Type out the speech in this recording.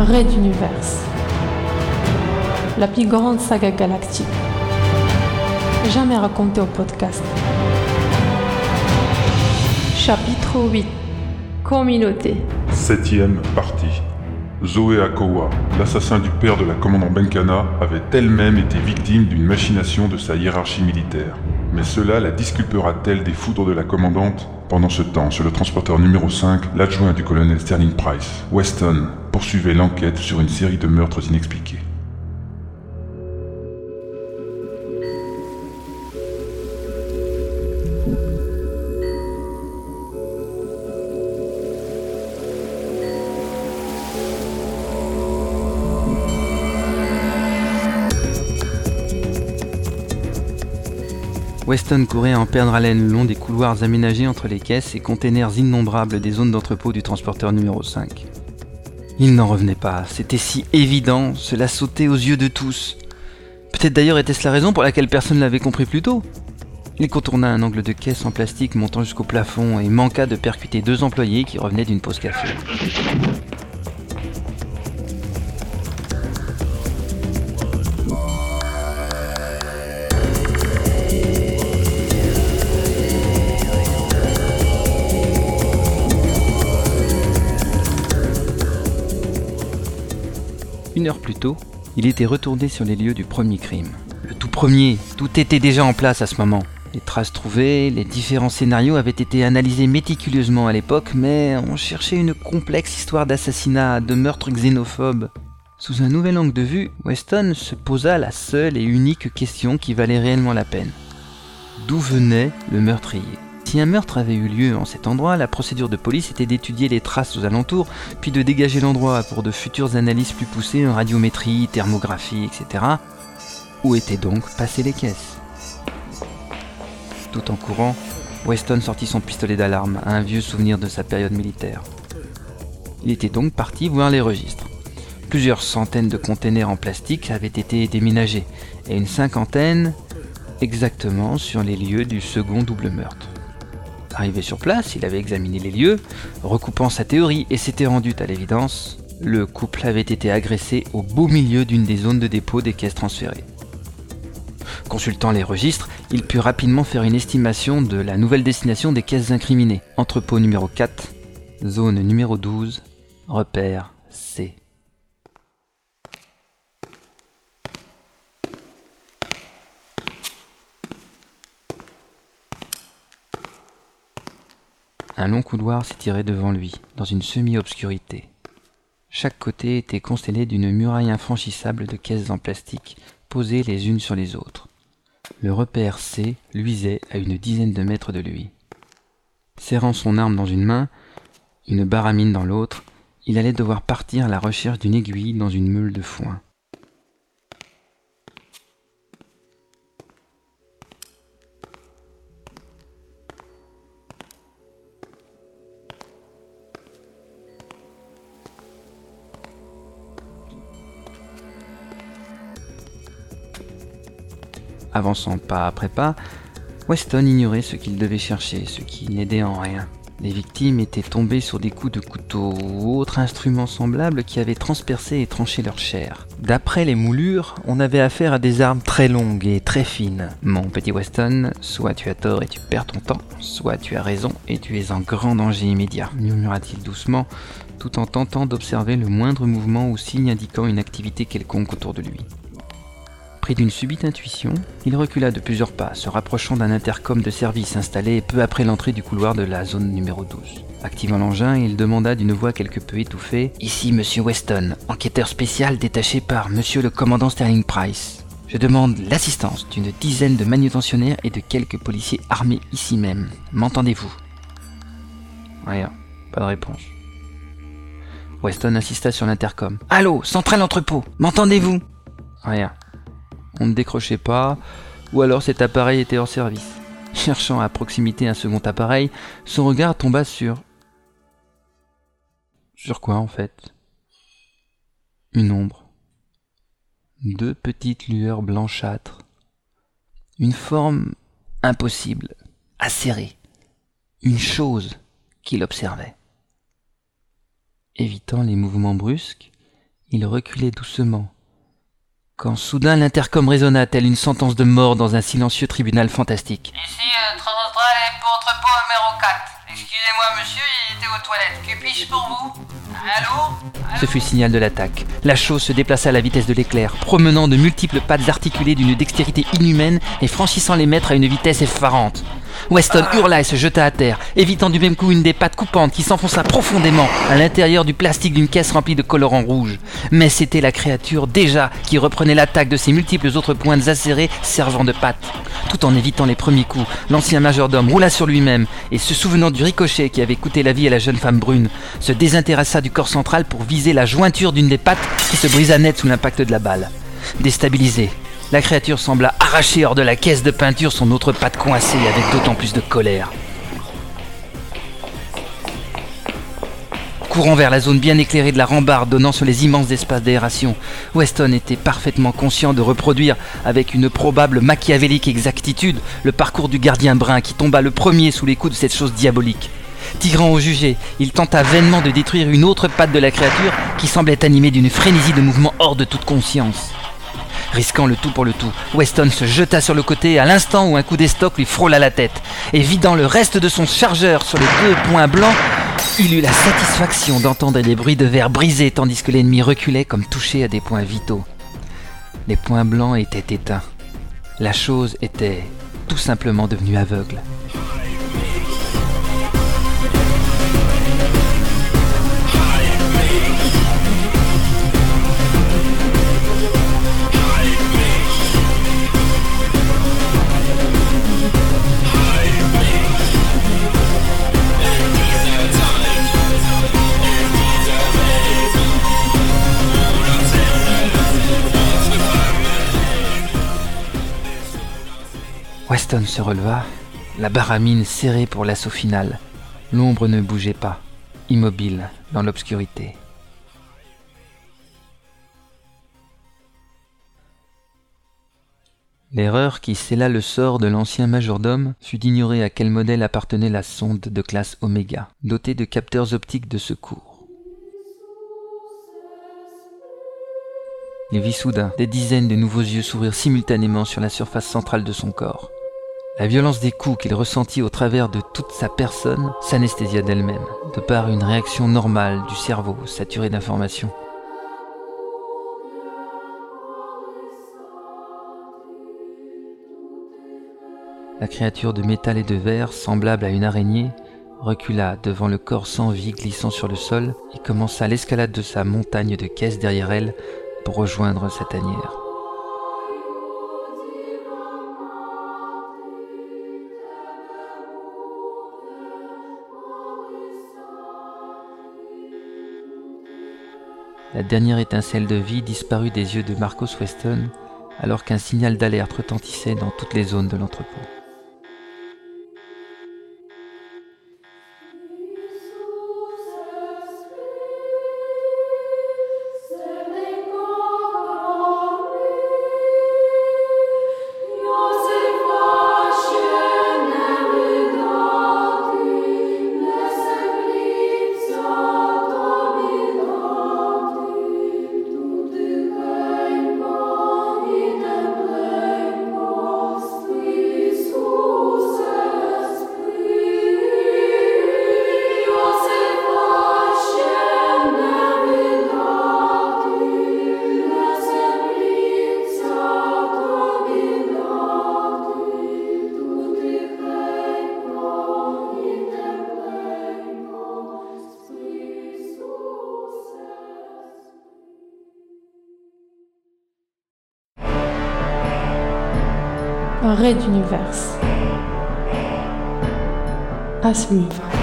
Red Universe. La plus grande saga galactique. Jamais racontée au podcast. Chapitre 8. Communauté. Septième partie. Zoé Akowa, l'assassin du père de la commandant Benkana, avait elle-même été victime d'une machination de sa hiérarchie militaire. Mais cela la disculpera-t-elle des foudres de la commandante Pendant ce temps, sur le transporteur numéro 5, l'adjoint du colonel Sterling Price, Weston, poursuivait l'enquête sur une série de meurtres inexpliqués. Weston courait en perdre haleine le long des couloirs aménagés entre les caisses et containers innombrables des zones d'entrepôt du transporteur numéro 5. Il n'en revenait pas, c'était si évident, cela sautait aux yeux de tous. Peut-être d'ailleurs était-ce la raison pour laquelle personne ne l'avait compris plus tôt. Il contourna un angle de caisse en plastique montant jusqu'au plafond et manqua de percuter deux employés qui revenaient d'une pause café. Une heure plus tôt, il était retourné sur les lieux du premier crime. Le tout premier, tout était déjà en place à ce moment. Les traces trouvées, les différents scénarios avaient été analysés méticuleusement à l'époque, mais on cherchait une complexe histoire d'assassinat, de meurtre xénophobe. Sous un nouvel angle de vue, Weston se posa la seule et unique question qui valait réellement la peine. D'où venait le meurtrier? Si un meurtre avait eu lieu en cet endroit, la procédure de police était d'étudier les traces aux alentours, puis de dégager l'endroit pour de futures analyses plus poussées en radiométrie, thermographie, etc. Où étaient donc passées les caisses? Tout en courant, Weston sortit son pistolet d'alarme, un vieux souvenir de sa période militaire. Il était donc parti voir les registres. Plusieurs centaines de containers en plastique avaient été déménagés, et une cinquantaine exactement sur les lieux du second double meurtre. Arrivé sur place, il avait examiné les lieux, recoupant sa théorie et s'était rendu à l'évidence. Le couple avait été agressé au beau milieu d'une des zones de dépôt des caisses transférées. Consultant les registres, il put rapidement faire une estimation de la nouvelle destination des caisses incriminées. Entrepôt numéro 4, zone numéro 12, repère C. Un long couloir s'étirait devant lui, dans une semi-obscurité. Chaque côté était constellé d'une muraille infranchissable de caisses en plastique, posées les unes sur les autres. Le repère C luisait à une dizaine de mètres de lui. Serrant son arme dans une main, une baramine dans l'autre, il allait devoir partir à la recherche d'une aiguille dans une meule de foin. Avançant pas après pas, Weston ignorait ce qu'il devait chercher, ce qui n'aidait en rien. Les victimes étaient tombées sur des coups de couteau ou autres instruments semblables qui avaient transpercé et tranché leur chair. D'après les moulures, on avait affaire à des armes très longues et très fines. Mon petit Weston, soit tu as tort et tu perds ton temps, soit tu as raison et tu es en grand danger immédiat, murmura-t-il doucement, tout en tentant d'observer le moindre mouvement ou signe indiquant une activité quelconque autour de lui. D'une subite intuition, il recula de plusieurs pas, se rapprochant d'un intercom de service installé peu après l'entrée du couloir de la zone numéro 12. Activant l'engin, il demanda d'une voix quelque peu étouffée Ici, monsieur Weston, enquêteur spécial détaché par monsieur le commandant Sterling Price. Je demande l'assistance d'une dizaine de manutentionnaires et de quelques policiers armés ici même. M'entendez-vous? Rien, pas de réponse. Weston insista sur l'intercom. Allô, centrale entrepôt, m'entendez-vous? Rien on ne décrochait pas, ou alors cet appareil était hors service. Cherchant à proximité un second appareil, son regard tomba sur... Sur quoi en fait? Une ombre. Deux petites lueurs blanchâtres. Une forme impossible, acérée. Une chose qu'il observait. Évitant les mouvements brusques, Il reculait doucement, quand soudain l'intercom résonna telle une sentence de mort dans un silencieux tribunal fantastique. Ici, euh, Transastral pour entrepôt numéro 4. Excusez-moi, monsieur, il était aux toilettes. Que puis-je pour vous? Allô? Ce fut signal de l'attaque. La chose se déplaça à la vitesse de l'éclair, promenant de multiples pattes articulées d'une dextérité inhumaine et franchissant les mètres à une vitesse effarante. Weston hurla et se jeta à terre, évitant du même coup une des pattes coupantes qui s'enfonça profondément à l'intérieur du plastique d'une caisse remplie de colorants rouges. Mais c'était la créature déjà qui reprenait l'attaque de ses multiples autres pointes acérées servant de pattes. Tout en évitant les premiers coups, l'ancien majordome roula sur lui-même et, se souvenant du ricochet qui avait coûté la vie à la jeune femme brune, se désintéressa du corps central pour viser la jointure d'une des pattes qui se brisa net sous l'impact de la balle. Déstabilisé, la créature sembla arracher hors de la caisse de peinture son autre patte coincée avec d'autant plus de colère. Courant vers la zone bien éclairée de la rambarde donnant sur les immenses espaces d'aération, Weston était parfaitement conscient de reproduire, avec une probable machiavélique exactitude, le parcours du gardien brun qui tomba le premier sous les coups de cette chose diabolique. Tirant au jugé, il tenta vainement de détruire une autre patte de la créature qui semblait animée d'une frénésie de mouvement hors de toute conscience. Risquant le tout pour le tout, Weston se jeta sur le côté à l'instant où un coup d'estoc lui frôla la tête, et vidant le reste de son chargeur sur les deux points blancs, il eut la satisfaction d'entendre des bruits de verre brisés tandis que l'ennemi reculait comme touché à des points vitaux. Les points blancs étaient éteints. La chose était tout simplement devenue aveugle. Se releva, la baramine serrée pour l'assaut final. L'ombre ne bougeait pas, immobile dans l'obscurité. L'erreur qui scella le sort de l'ancien majordome fut d'ignorer à quel modèle appartenait la sonde de classe Oméga, dotée de capteurs optiques de secours. Il vit soudain des dizaines de nouveaux yeux s'ouvrir simultanément sur la surface centrale de son corps. La violence des coups qu'il ressentit au travers de toute sa personne s'anesthésia d'elle-même, de par une réaction normale du cerveau saturé d'informations. La créature de métal et de verre, semblable à une araignée, recula devant le corps sans vie glissant sur le sol et commença l'escalade de sa montagne de caisses derrière elle pour rejoindre sa tanière. La dernière étincelle de vie disparut des yeux de Marcos Weston alors qu'un signal d'alerte retentissait dans toutes les zones de l'entrepôt. Un raid d'univers. À suivre.